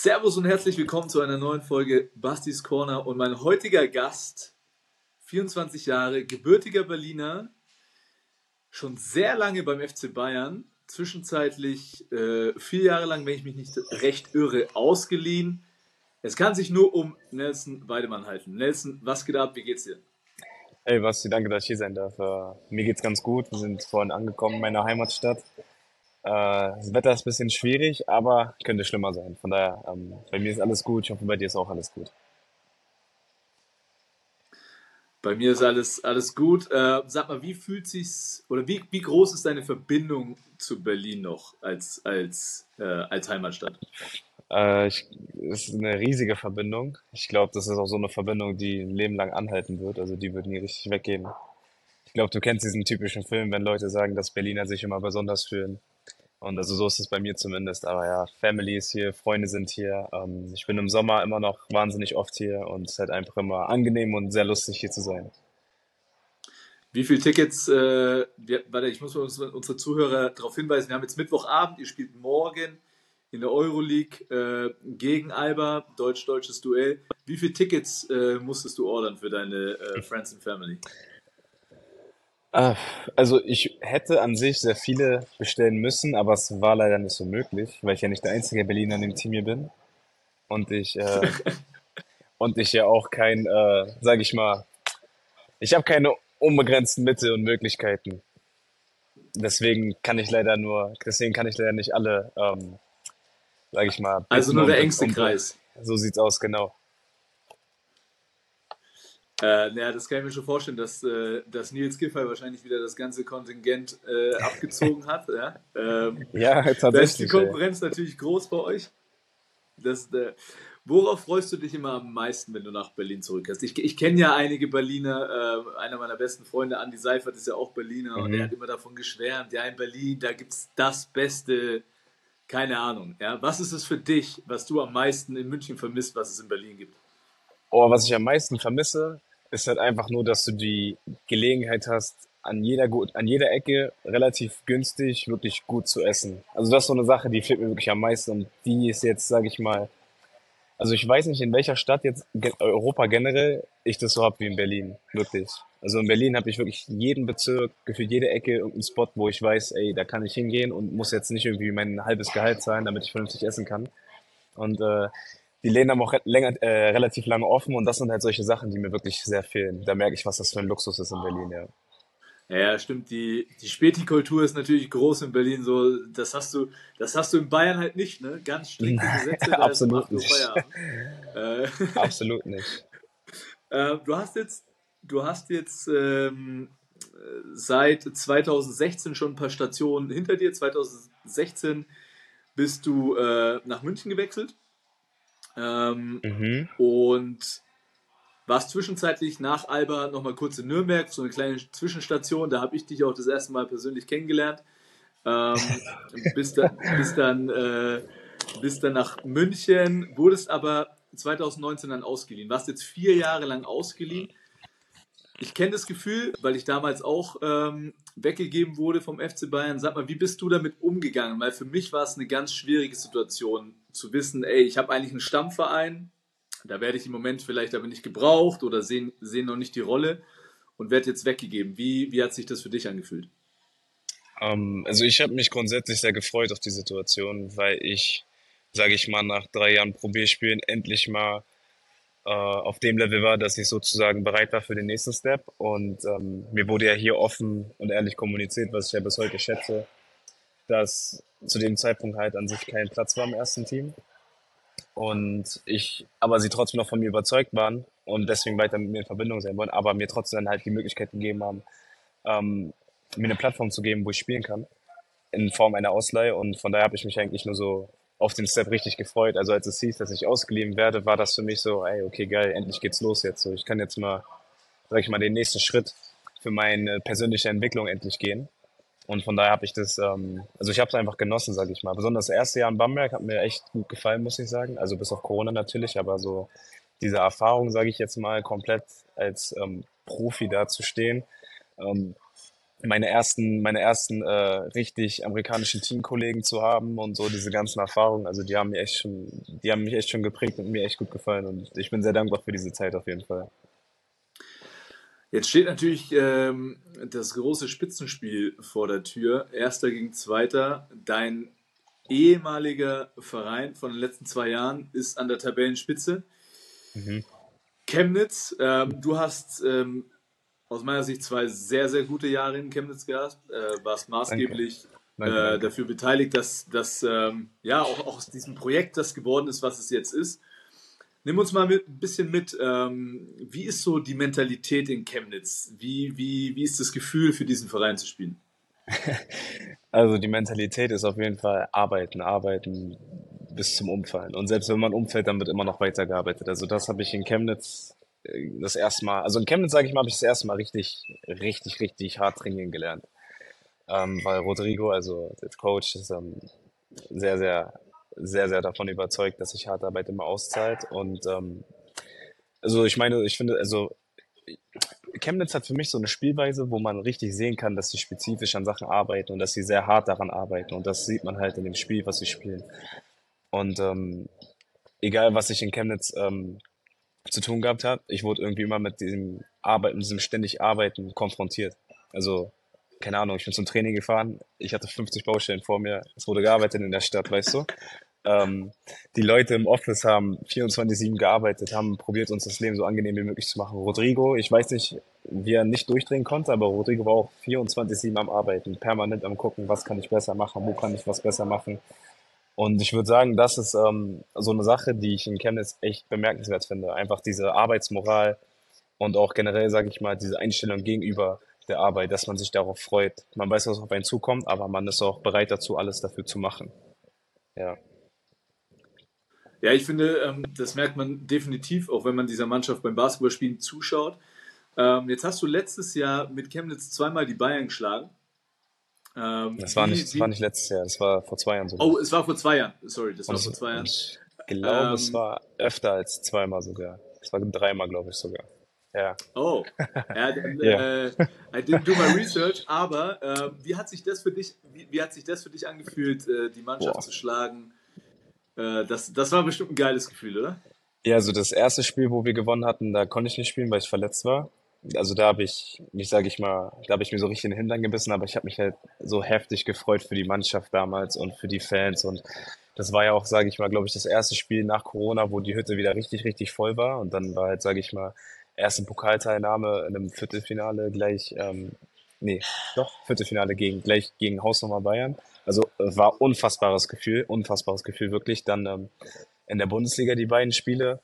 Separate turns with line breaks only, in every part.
Servus und herzlich willkommen zu einer neuen Folge Bastis Corner und mein heutiger Gast, 24 Jahre, gebürtiger Berliner, schon sehr lange beim FC Bayern, zwischenzeitlich äh, vier Jahre lang, wenn ich mich nicht recht irre, ausgeliehen. Es kann sich nur um Nelson Weidemann halten. Nelson, was geht ab? Wie geht's dir?
Hey Basti, danke, dass ich hier sein darf. Äh, mir geht's ganz gut. Wir sind vorhin angekommen in meiner Heimatstadt. Äh, das Wetter ist ein bisschen schwierig, aber könnte schlimmer sein. Von daher, ähm, bei mir ist alles gut. Ich hoffe, bei dir ist auch alles gut.
Bei mir ist alles, alles gut. Äh, sag mal, wie fühlt sich's oder wie, wie groß ist deine Verbindung zu Berlin noch als, als, äh, als Heimatstadt?
Äh, ich, es ist eine riesige Verbindung. Ich glaube, das ist auch so eine Verbindung, die ein Leben lang anhalten wird. Also die wird nie richtig weggehen. Ich glaube, du kennst diesen typischen Film, wenn Leute sagen, dass Berliner sich immer besonders fühlen. Und also so ist es bei mir zumindest. Aber ja, Family ist hier, Freunde sind hier. Ähm, ich bin im Sommer immer noch wahnsinnig oft hier und es ist halt einfach immer angenehm und sehr lustig hier zu sein.
Wie viele Tickets, äh, wir, warte, ich muss unsere, unsere Zuhörer darauf hinweisen, wir haben jetzt Mittwochabend, ihr spielt morgen in der Euroleague äh, gegen Alba, deutsch-deutsches Duell. Wie viele Tickets äh, musstest du ordern für deine äh, Friends and Family?
Äh, Also ich hätte an sich sehr viele bestellen müssen, aber es war leider nicht so möglich, weil ich ja nicht der einzige Berliner in dem Team hier bin. Und ich, äh, und ich ja auch kein, äh, sag ich mal, ich habe keine unbegrenzten Mittel und Möglichkeiten. Deswegen kann ich leider nur, deswegen kann ich leider nicht alle, ähm, sag ich mal,
Also nur der engste
und-
Kreis.
So sieht's aus, genau.
Äh, naja, das kann ich mir schon vorstellen, dass, äh, dass Nils Giffey wahrscheinlich wieder das ganze Kontingent äh, abgezogen hat. Ja? Ähm,
Ja,
Da ist die
tatsächlich.
Konkurrenz natürlich groß bei euch. Das, äh, worauf freust du dich immer am meisten, wenn du nach Berlin zurückkehrst? Ich, ich kenne ja einige Berliner, äh, einer meiner besten Freunde, Andi Seifert, ist ja auch Berliner und
Mhm.
der hat immer davon geschwärmt, ja, in Berlin, da gibt es das Beste, keine Ahnung. Ja? Was ist es für dich, was du am meisten in München vermisst, was es in Berlin gibt?
Oh, was ich am meisten vermisse, ist halt einfach nur, dass du die Gelegenheit hast, an jeder, an jeder Ecke relativ günstig wirklich gut zu essen. Also das ist so eine Sache, die fehlt mir wirklich am meisten und die ist jetzt, sage ich mal, also ich weiß nicht, in welcher Stadt jetzt Europa generell ich das so habe wie in Berlin, wirklich. Also in Berlin habe ich wirklich jeden Bezirk, gefühlt jede Ecke irgendeinen Spot, wo ich weiß, ey, da kann ich hingehen und muss jetzt nicht irgendwie mein halbes Gehalt zahlen, damit ich vernünftig essen kann. Und äh, die Läden haben auch re länger, äh, relativ lange offen und das sind halt solche Sachen, die mir wirklich sehr fehlen. Da merke ich, was das für ein Luxus ist in Berlin, ja.
Ja, stimmt. Die, die Späti-Kultur ist natürlich groß in Berlin. So, das hast du, das hast du in Bayern halt nicht, ne? Ganz strikte Gesetze.
Absolut
8 Uhr
nicht.
Äh,
Absolut nicht.
äh, du hast jetzt, du hast jetzt ähm, äh, seit 2016 schon ein paar Stationen hinter dir. 2016 bist du äh, nach München gewechselt. Ähm,
Mhm.
und warst zwischenzeitlich nach Alba nochmal kurz in Nürnberg, so eine kleine Zwischenstation. Da habe ich dich auch das erste Mal persönlich kennengelernt. Ähm, bist dann, bist, dann, äh, bist dann nach München, wurdest aber 2019 dann ausgeliehen. Warst jetzt vier Jahre lang ausgeliehen. Ich kenne das Gefühl, weil ich damals auch ähm, weggegeben wurde vom FC Bayern. Sag mal, wie bist du damit umgegangen? Weil für mich war es eine ganz schwierige Situation zu wissen, ey, ich habe eigentlich einen Stammverein, da werde ich im Moment vielleicht aber nicht gebraucht oder sehen, sehen noch nicht die Rolle und werde jetzt weggegeben. Wie, wie hat sich das für dich angefühlt?
Ähm, also ich habe mich grundsätzlich sehr gefreut auf die Situation, weil ich, sage ich mal, nach drei Jahren Probierspielen endlich mal äh, auf dem Level war, dass ich sozusagen bereit war für den nächsten Step. Und ähm, mir wurde ja hier offen und ehrlich kommuniziert, was ich ja bis heute schätze, dass zu dem Zeitpunkt halt an sich kein Platz war im ersten Team. Und ich, aber sie trotzdem noch von mir überzeugt waren und deswegen weiter mit mir in Verbindung sein wollen, aber mir trotzdem dann halt die Möglichkeit gegeben haben, ähm, mir eine Plattform zu geben, wo ich spielen kann. in Form einer Ausleihe und von daher habe ich mich eigentlich nur so auf den Step richtig gefreut. Also als es hieß, dass ich ausgeliehen werde, war das für mich so, ey, okay, geil, endlich geht's los jetzt. So, ich kann jetzt mal, sag ich mal, den nächsten Schritt für meine persönliche Entwicklung endlich gehen. Und von daher habe ich das, ähm, also ich habe es einfach genossen, sage ich mal. Besonders das erste Jahr in Bamberg hat mir echt gut gefallen, muss ich sagen. Also bis auf Corona natürlich, aber so diese Erfahrung, sage ich jetzt mal, komplett als ähm, Profi da zu stehen. Ähm, meine ersten, meine ersten äh, richtig amerikanischen Teamkollegen zu haben und so diese ganzen Erfahrungen, also die haben mir echt schon, die haben mich echt schon geprägt und mir echt gut gefallen und ich bin sehr dankbar für diese Zeit auf jeden Fall.
Jetzt steht natürlich ähm, das große Spitzenspiel vor der Tür. Erster gegen Zweiter. Dein ehemaliger Verein von den letzten zwei Jahren ist an der Tabellenspitze. Mhm. Chemnitz, ähm, du hast ähm, aus meiner Sicht zwei sehr, sehr gute Jahre in Chemnitz gehabt, äh, warst maßgeblich danke. Danke, äh, dafür beteiligt, dass, dass ähm, ja auch, auch, aus diesem Projekt das geworden ist, was es jetzt ist. Nimm uns mal mit, ein bisschen mit. Ähm, wie ist so die Mentalität in Chemnitz? Wie, wie, wie ist das Gefühl, für diesen Verein zu spielen?
Also die Mentalität ist auf jeden Fall arbeiten, arbeiten bis zum Umfallen. Und selbst wenn man umfällt, dann wird immer noch weitergearbeitet. Also das habe ich in Chemnitz äh, das erste Mal, also in Chemnitz, sage ich mal, habe ich das erste Mal richtig, richtig, richtig hart trainieren gelernt. Ähm, weil Rodrigo, also der Coach, ist ähm, sehr, sehr, sehr, sehr davon überzeugt, dass sich harte Arbeit immer auszahlt. Und ähm, also ich meine, ich finde, also Chemnitz hat für mich so eine Spielweise, wo man richtig sehen kann, dass sie spezifisch an Sachen arbeiten und dass sie sehr hart daran arbeiten. Und das sieht man halt in dem Spiel, was sie spielen. Und ähm, egal, was ich in Chemnitz ähm, zu tun gehabt habe, ich wurde irgendwie immer mit diesem Arbeiten, diesem ständig Arbeiten konfrontiert. Also, keine Ahnung, ich bin zum Training gefahren, ich hatte 50 Baustellen vor mir, es wurde gearbeitet in der Stadt, weißt du. Ähm, die Leute im Office haben 24-7 gearbeitet, haben probiert, uns das Leben so angenehm wie möglich zu machen. Rodrigo, ich weiß nicht, wie er nicht durchdrehen konnte, aber Rodrigo war auch 24-7 am Arbeiten, permanent am gucken, was kann ich besser machen, wo kann ich was besser machen. Und ich würde sagen, das ist ähm, so eine Sache, die ich in Chemnitz echt bemerkenswert finde. Einfach diese Arbeitsmoral und auch generell, sage ich mal, diese Einstellung gegenüber der Arbeit, dass man sich darauf freut. Man weiß, was auf einen zukommt, aber man ist auch bereit dazu, alles dafür zu machen. Ja.
Ja, ich finde, ähm, das merkt man definitiv, auch wenn man dieser Mannschaft beim Basketballspielen zuschaut. Ähm, jetzt hast du letztes Jahr mit Chemnitz zweimal die Bayern geschlagen.
Ähm, das, war nicht, das war nicht letztes Jahr, das war vor zwei Jahren sogar.
Oh, es war vor zwei Jahren. Sorry, das Und war vor zwei Jahren.
Ich glaube, ähm, es war öfter als zweimal sogar. Es war dreimal, glaube ich sogar. Ja.
Oh, ja, dann, yeah. äh, I didn't do my research, aber äh, wie hat sich das für dich, wie, wie hat sich das für dich angefühlt, äh, die Mannschaft Boah. zu schlagen? Äh, das, das war bestimmt ein geiles Gefühl, oder?
Ja, also das erste Spiel, wo wir gewonnen hatten, da konnte ich nicht spielen, weil ich verletzt war. Also da habe ich mich, sage ich mal, da habe ich mir so richtig in den Hintern gebissen, aber ich habe mich halt so heftig gefreut für die Mannschaft damals und für die Fans. Und das war ja auch, sage ich mal, glaube ich, das erste Spiel nach Corona, wo die Hütte wieder richtig, richtig voll war. Und dann war halt, sage ich mal, erste Pokalteilnahme in einem Viertelfinale gleich, ähm, nee, doch, Viertelfinale gegen, gleich gegen Hausnummer Bayern. Also war unfassbares Gefühl, unfassbares Gefühl wirklich. Dann ähm, in der Bundesliga die beiden Spiele,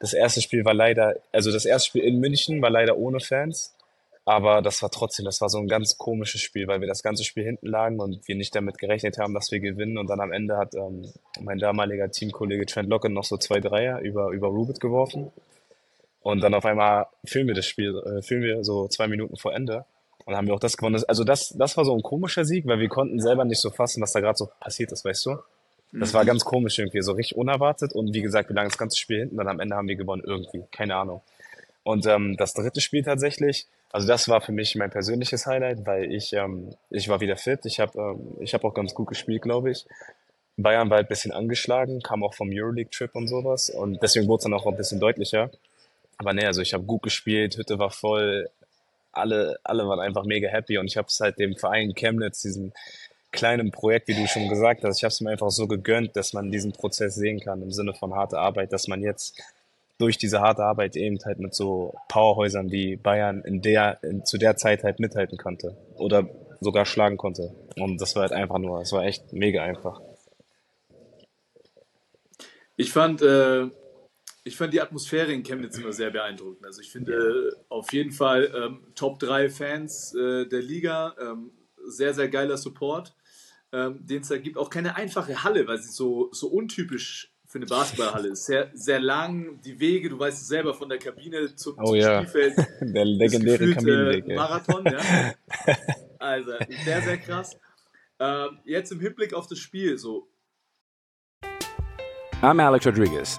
das erste Spiel war leider, also das erste Spiel in München war leider ohne Fans, aber das war trotzdem, das war so ein ganz komisches Spiel, weil wir das ganze Spiel hinten lagen und wir nicht damit gerechnet haben, dass wir gewinnen. Und dann am Ende hat ähm, mein damaliger Teamkollege Trent Locken noch so zwei Dreier über, über Rubit geworfen. Und dann auf einmal fühlen wir das Spiel, äh, fühlen wir so zwei Minuten vor Ende. Und dann haben wir auch das gewonnen. Also das, das war so ein komischer Sieg, weil wir konnten selber nicht so fassen, was da gerade so passiert ist, weißt du? Das war ganz komisch irgendwie, so richtig unerwartet. Und wie gesagt, wir lagen das ganze Spiel hinten, dann am Ende haben wir gewonnen irgendwie, keine Ahnung. Und ähm, das dritte Spiel tatsächlich, also das war für mich mein persönliches Highlight, weil ich, ähm, ich war wieder fit, ich habe ähm, ich hab auch ganz gut gespielt, glaube ich. Bayern war halt ein bisschen angeschlagen, kam auch vom Euroleague-Trip und sowas und deswegen wurde es dann auch ein bisschen deutlicher. Aber nee, also ich habe gut gespielt, Hütte war voll, alle, alle waren einfach mega happy und ich habe es halt dem Verein Chemnitz, diesem kleinem Projekt, wie du schon gesagt hast. Ich habe es mir einfach so gegönnt, dass man diesen Prozess sehen kann im Sinne von harter Arbeit, dass man jetzt durch diese harte Arbeit eben halt mit so Powerhäusern wie Bayern in der, in, zu der Zeit halt mithalten konnte oder sogar schlagen konnte. Und das war halt einfach nur, es war echt mega einfach.
Ich fand, äh, ich fand die Atmosphäre in Chemnitz immer sehr beeindruckend. Also ich finde äh, auf jeden Fall ähm, Top 3 Fans äh, der Liga, ähm, sehr, sehr geiler Support. ähm, den es da gibt, auch keine einfache Halle, weil sie so, so untypisch für eine Basketballhalle ist. Sehr, sehr lang, die Wege, du weißt es selber, von der Kabine zum,
Oh
zum
ja.
Spielfeld.
Der legendäre
gefühlt,
Kaminweg.
Äh. Marathon, ja. Also, sehr, sehr krass. Ähm, jetzt im Hinblick auf das Spiel, so,
I'm Alex Rodriguez.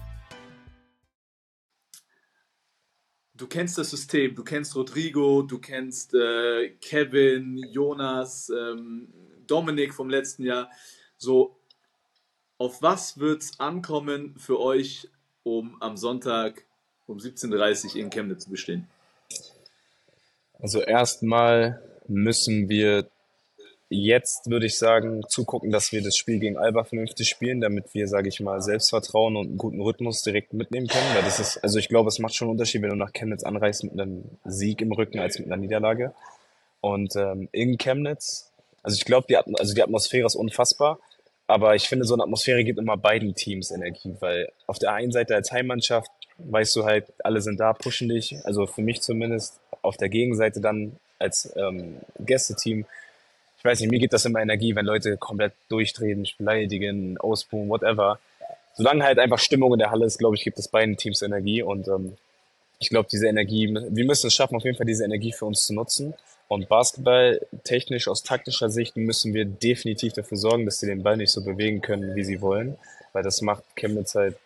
Du kennst das System, du kennst Rodrigo, du kennst äh, Kevin, Jonas, ähm, Dominik vom letzten Jahr. So, auf was wird es ankommen für euch, um am Sonntag um 17.30 Uhr in Chemnitz zu bestehen?
Also erstmal müssen wir jetzt, würde ich sagen, zugucken, dass wir das Spiel gegen Alba vernünftig spielen, damit wir, sage ich mal, Selbstvertrauen und einen guten Rhythmus direkt mitnehmen können. Weil das ist, also ich glaube, es macht schon einen Unterschied, wenn du nach Chemnitz anreist mit einem Sieg im Rücken als mit einer Niederlage. Und ähm, in Chemnitz, also ich glaube, die, Atm- also die Atmosphäre ist unfassbar. Aber ich finde, so eine Atmosphäre gibt immer beiden Teams Energie, weil auf der einen Seite als Heimmannschaft weißt du halt, alle sind da, pushen dich, also für mich zumindest. Auf der Gegenseite dann als ähm, Gästeteam, ich weiß nicht, mir gibt das immer Energie, wenn Leute komplett durchdrehen, beleidigen, ausbuhen, whatever. Solange halt einfach Stimmung in der Halle ist, glaube ich, gibt es beiden Teams Energie und ähm, ich glaube, diese Energie, wir müssen es schaffen, auf jeden Fall diese Energie für uns zu nutzen. Und Basketball technisch, aus taktischer Sicht, müssen wir definitiv dafür sorgen, dass sie den Ball nicht so bewegen können, wie sie wollen. Weil das macht Chemnitz halt.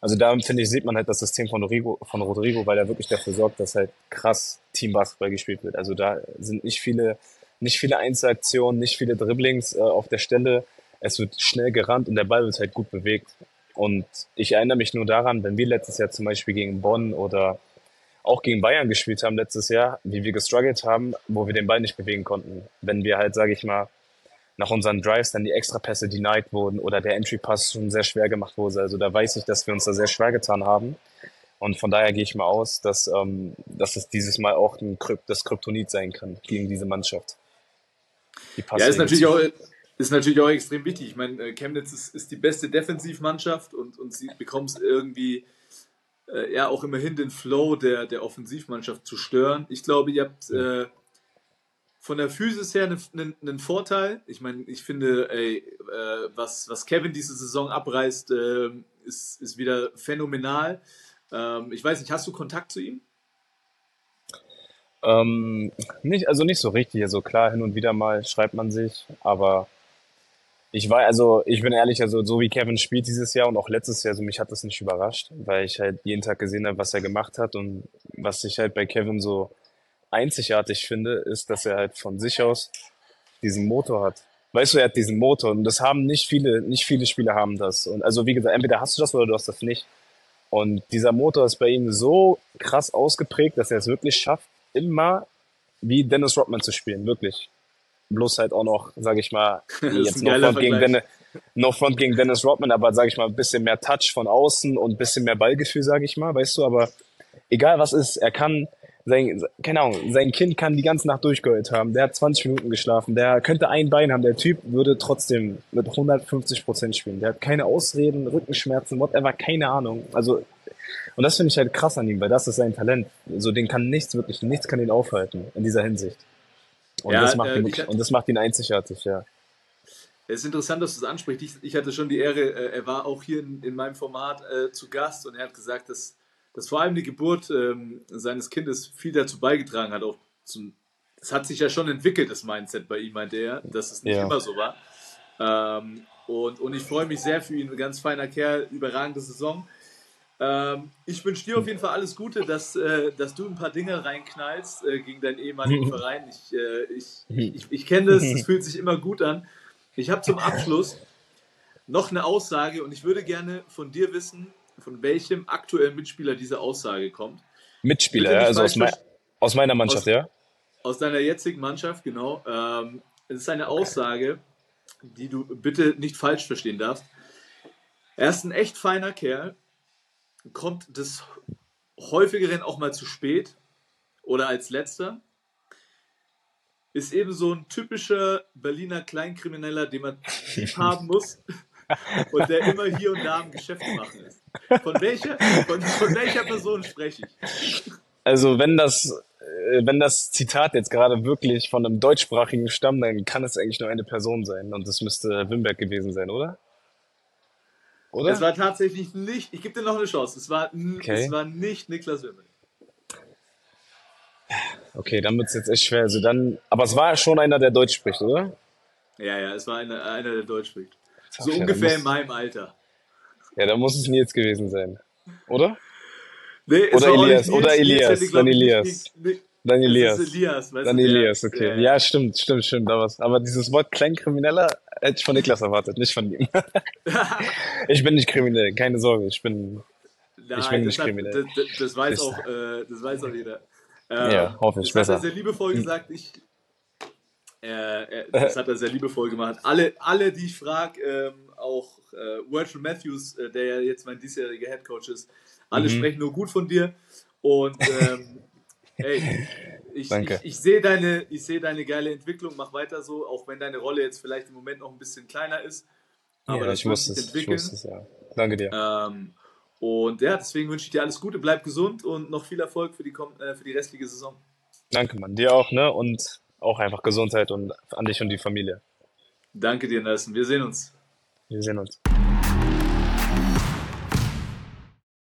Also da finde ich, sieht man halt das System von Rodrigo, von Rodrigo, weil er wirklich dafür sorgt, dass halt krass Teambasketball gespielt wird. Also da sind nicht viele, nicht viele Einzelaktionen, nicht viele Dribblings äh, auf der Stelle. Es wird schnell gerannt und der Ball wird halt gut bewegt. Und ich erinnere mich nur daran, wenn wir letztes Jahr zum Beispiel gegen Bonn oder auch gegen Bayern gespielt haben letztes Jahr, wie wir gestruggelt haben, wo wir den Ball nicht bewegen konnten. Wenn wir halt, sage ich mal, nach unseren Drives dann die Extrapässe denied wurden oder der Entry-Pass schon sehr schwer gemacht wurde. Also da weiß ich, dass wir uns da sehr schwer getan haben. Und von daher gehe ich mal aus, dass, ähm, dass es dieses Mal auch ein Kryp das Kryptonit sein kann gegen diese Mannschaft. Die
Ja, ist natürlich auch, ist natürlich auch extrem wichtig. Ich meine, äh, Chemnitz ist, ist die beste Defensivmannschaft und, und sie bekommt es irgendwie äh, ja auch immerhin den Flow der, der Offensivmannschaft zu stören. Ich glaube, ihr habt äh, von der Physis her einen, einen, einen Vorteil. Ich meine, ich finde, ey, äh, was, was Kevin diese Saison abreißt, äh, ist, ist wieder phänomenal. Ähm, ich weiß nicht, hast du Kontakt zu ihm?
Ähm, nicht, also nicht so richtig. Also klar, hin und wieder mal schreibt man sich, aber ich war, also ich bin ehrlich, also so wie Kevin spielt dieses Jahr und auch letztes Jahr, also mich hat das nicht überrascht, weil ich halt jeden Tag gesehen habe, was er gemacht hat und was ich halt bei Kevin so einzigartig finde, ist, dass er halt von sich aus diesen Motor hat. Weißt du, er hat diesen Motor und das haben nicht viele, nicht viele Spieler haben das. Und also wie gesagt, entweder hast du das oder du hast das nicht. Und dieser Motor ist bei ihm so krass ausgeprägt, dass er es wirklich schafft, immer wie Dennis Rodman zu spielen, wirklich. Bloß halt auch noch, sage ich mal, jetzt
ein
no
geiler
front, gegen. Dennis, no front gegen Dennis Rodman, aber sage ich mal, ein bisschen mehr Touch von außen und ein bisschen mehr Ballgefühl, sage ich mal, weißt du, aber egal was ist, er kann, sein, keine Ahnung, sein Kind kann die ganze Nacht durchgeheult haben, der hat 20 Minuten geschlafen, der könnte ein Bein haben, der Typ würde trotzdem mit 150 Prozent spielen, der hat keine Ausreden, Rückenschmerzen, whatever, keine Ahnung, also und das finde ich halt krass an ihm, weil das ist sein Talent. So, den kann nichts, wirklich nichts kann ihn aufhalten in dieser Hinsicht. Und,
Ja,
das, macht
äh,
ihn, wirklich- und das macht ihn einzigartig, ja.
Es ist interessant, dass du es ansprichst. Ich, ich hatte schon die Ehre, äh, er war auch hier in, in meinem Format äh, zu Gast und er hat gesagt, dass, dass vor allem die Geburt ähm, seines Kindes viel dazu beigetragen hat. Auch zum, es hat sich ja schon entwickelt, das Mindset bei ihm, meinte er, dass es nicht
Ja.
immer so war. Ähm, und, und ich freue mich sehr für ihn, ein ganz feiner Kerl, überragende Saison. Ähm, ich wünsche dir auf jeden Fall alles Gute, dass, äh, dass du ein paar Dinge reinknallst äh, gegen deinen ehemaligen Verein. Ich, äh, ich, ich, ich kenne das, es fühlt sich immer gut an. Ich habe zum Abschluss noch eine Aussage und ich würde gerne von dir wissen, von welchem aktuellen Mitspieler diese Aussage kommt.
Mitspieler, ja, also aus,
falsch
mei
verstehen.
aus meiner Mannschaft,
Aus-
ja.
Aus deiner jetzigen Mannschaft, genau. Ähm, es ist eine Aussage, die du bitte nicht falsch verstehen darfst. Er ist ein echt feiner Kerl, kommt des häufigeren auch mal zu spät oder als letzter. Ist eben so ein typischer Berliner Kleinkrimineller, den man haben muss und der immer hier und da am Geschäft machen ist. Von welcher, von, von welcher Person spreche ich?
Also wenn das, äh, wenn das Zitat jetzt gerade wirklich von einem deutschsprachigen stammt, dann kann es eigentlich nur eine Person sein und das müsste Wimberg gewesen sein, oder? Oder?
Es war tatsächlich nicht, ich gebe dir noch eine Chance, es war,
Okay.
es war nicht Niklas Wimmer.
Okay, dann wird's jetzt echt schwer. Also dann, aber es war schon einer, der Deutsch spricht, oder?
Ja, ja, es war einer, einer der Deutsch spricht. So
dann
ungefähr in meinem Alter.
Ja, dann muss es Nils gewesen sein, oder?
Nee, es
Oder Elias, oder
Nils, Nils
Elias,
glaub
dann Elias. Dann Elias.
Elias,
Dann Elias, okay.
der-
Ja, stimmt, stimmt, stimmt, da was. Aber dieses Wort Kleinkrimineller hätte ich von Niklas erwartet, nicht von ihm. ich bin nicht kriminell, keine Sorge, ich bin,
Nein,
Ich bin nicht
hat-
kriminell.
Das, das, weiß auch, äh, das weiß auch jeder. Ähm,
Ja, hoffe ich,
Das hat er
besser.
sehr liebevoll gesagt. Ich, äh, äh, das hat er sehr liebevoll gemacht. Alle, alle die ich frage, ähm, auch äh, Virgil Matthews, äh, der ja jetzt mein diesjähriger Headcoach ist, alle
Mhm.
sprechen nur gut von dir. Und ähm, ey, ich, ich, ich sehe deine, ich sehe deine geile Entwicklung. Mach weiter so, auch wenn deine Rolle jetzt vielleicht im Moment noch ein bisschen kleiner ist. Aber
ja,
das
ich
sich
es, ich
entwickeln.
wusste es, ja. Danke dir.
Ähm, und ja, deswegen wünsche ich dir alles Gute, bleib gesund und noch viel Erfolg für die, äh, für die restliche Saison.
Danke, Mann. Dir auch, ne? Und auch einfach Gesundheit und an dich und die Familie.
Danke dir, Nelson. Wir sehen uns.
Wir sehen uns.